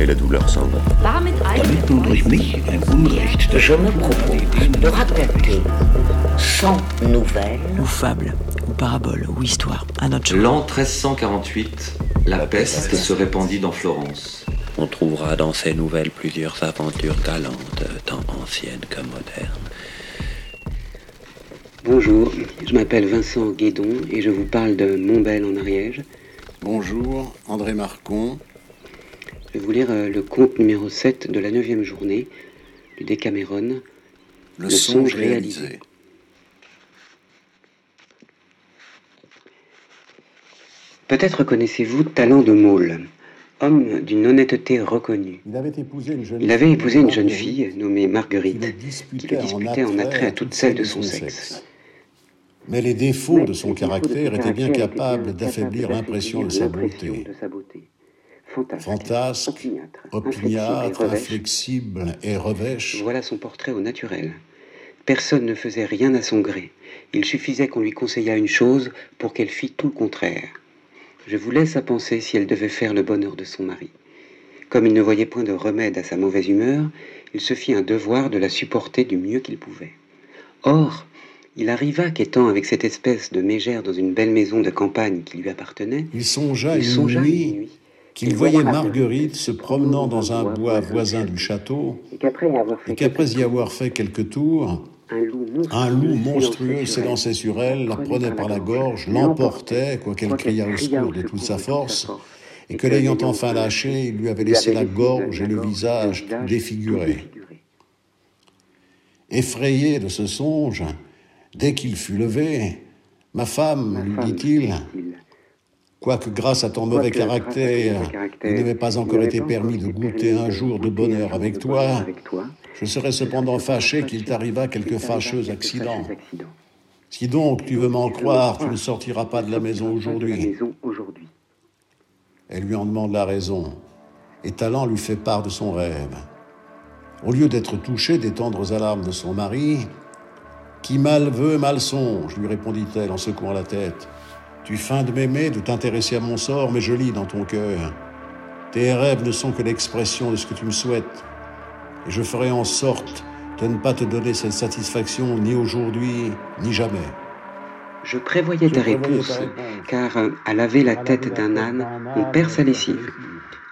et la douleur s'en va. Durch mich ein Unrecht. Je me propose de raconter sans nouvelles ou fable, ou parabole, ou histoire, à notre L'an 1348, la peste se répandit dans Florence. On trouvera dans ces nouvelles plusieurs aventures galantes, tant anciennes que modernes. Bonjour, je m'appelle Vincent Guédon et je vous parle de Montbel en Ariège. Bonjour, André Marcon. Je vais vous lire euh, le conte numéro 7 de la 9 journée du Décameron. Le, songe réalisé. Peut-être connaissez-vous Talent de Maule, homme d'une honnêteté reconnue. Il avait épousé une jeune avait fille épousé une jeune fille nommée Marguerite, qui le disputait en attrait à toutes celles de son sexe. Mais les défauts de son caractère étaient bien capables d'affaiblir l'impression de sa beauté. Fantasque, opiniâtre, inflexible et revêche, Voilà son portrait au naturel. Personne ne faisait rien à son gré. Il suffisait qu'on lui conseillât une chose pour qu'elle fît tout le contraire. Je vous laisse à penser si elle devait faire le bonheur de son mari. Comme il ne voyait point de remède à sa mauvaise humeur, il se fit un devoir de la supporter du mieux qu'il pouvait. Or, il arriva qu'étant avec cette espèce de mégère dans une belle maison de campagne qui lui appartenait, il songea il une songea nuit une nuit qu'il voyait Marguerite se promenant dans un bois voisin du château et qu'après y avoir fait quelques tours, un loup monstrueux, s'élançait sur elle, la prenait par la gorge, l'emportait, quoiqu'elle criât au secours de toute sa force, et que l'ayant enfin lâché, il lui avait laissé la gorge et le visage défigurés. Effrayé de ce songe, dès qu'il fut levé, Ma femme, lui dit-il, quoique grâce à ton mauvais caractère, il n'avait pas encore été permis de goûter un jour de bonheur avec toi, je serais cependant fâché qu'il t'arrivât quelque fâcheux accident. Si donc tu veux m'en croire, tu ne sortiras pas de la maison aujourd'hui. Elle lui en demande la raison, et Talent lui fait part de son rêve. Au lieu d'être touché des tendres alarmes de son mari, qui mal veut, mal songe, lui répondit-elle en secouant la tête. Tu feins de m'aimer, de t'intéresser à mon sort, mais je lis dans ton cœur. Tes rêves ne sont que l'expression de ce que tu me souhaites, et je ferai en sorte de ne pas te donner cette satisfaction ni aujourd'hui, ni jamais. Je prévoyais ta réponse, car euh, à laver la tête d'un âne, on perd sa lessive.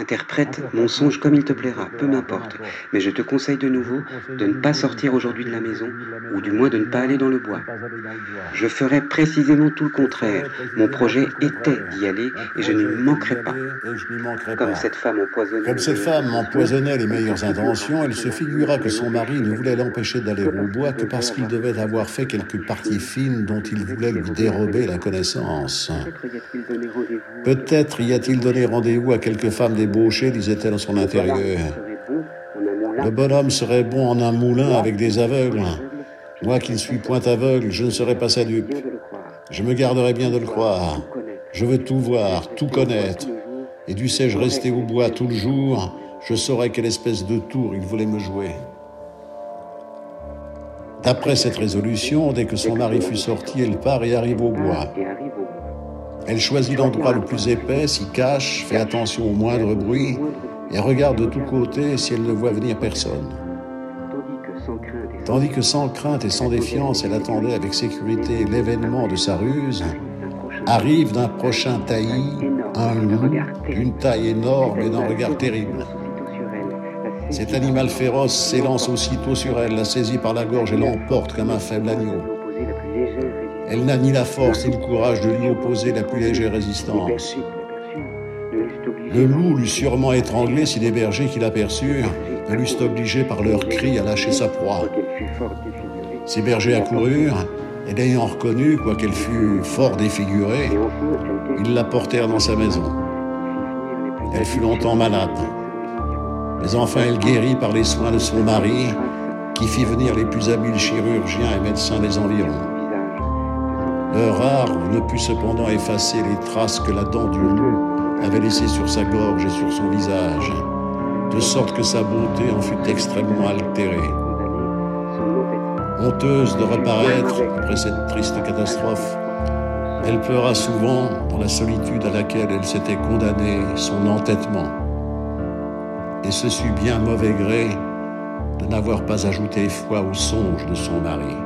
Interprète mon songe comme il te plaira, peu m'importe, mais je te conseille de nouveau de ne pas sortir aujourd'hui de la maison, ou du moins de ne pas aller dans le bois. Je ferai précisément tout le contraire. Mon projet était d'y aller, et je n'y manquerai pas. Comme cette femme empoisonnée. Comme cette femme empoisonnait les meilleures intentions, elle se figura que son mari ne voulait l'empêcher d'aller au bois que parce qu'il devait avoir fait quelques parties fines dont il voulait lui dérober la connaissance. Peut-être y a-t-il donné rendez-vous à quelques femmes disait-elle en son intérieur. Le bonhomme serait bon en un moulin avec des aveugles. Moi qui ne suis point aveugle, je ne serai pas sa dupe. Je me garderai bien de le croire. Je veux tout voir, tout connaître. Et dussé-je rester au bois tout le jour, je saurais quelle espèce de tour il voulait me jouer. D'après cette résolution, dès que son mari fut sorti, elle part et arrive au bois. Elle choisit l'endroit le plus épais, s'y cache, fait attention au moindre bruit et regarde de tous côtés si elle ne voit venir personne. Tandis que sans crainte et sans défiance, elle attendait avec sécurité l'événement de sa ruse, arrive d'un prochain taillis un loup d'une taille énorme et d'un regard terrible. Cet animal féroce s'élance aussitôt sur elle, la saisit par la gorge et l'emporte comme un faible agneau. Elle n'a ni la force ni le courage de lui opposer la plus légère résistance. Le loup l'eût sûrement étranglé si les bergers qui l'aperçurent ne l'eussent obligé par leurs cris à lâcher sa proie. Ces bergers accoururent, et l'ayant reconnue, quoiqu'elle fût fort défigurée, ils la portèrent dans sa maison. Elle fut longtemps malade. Mais enfin, elle guérit par les soins de son mari, qui fit venir les plus habiles chirurgiens et médecins des environs. Leur art ne put cependant effacer les traces que la dent du loup avait laissées sur sa gorge et sur son visage, de sorte que sa beauté en fut extrêmement altérée. Honteuse de reparaître après cette triste catastrophe, elle pleura souvent dans la solitude à laquelle elle s'était condamnée son entêtement. Et ce sut bien mauvais gré de n'avoir pas ajouté foi au songe de son mari.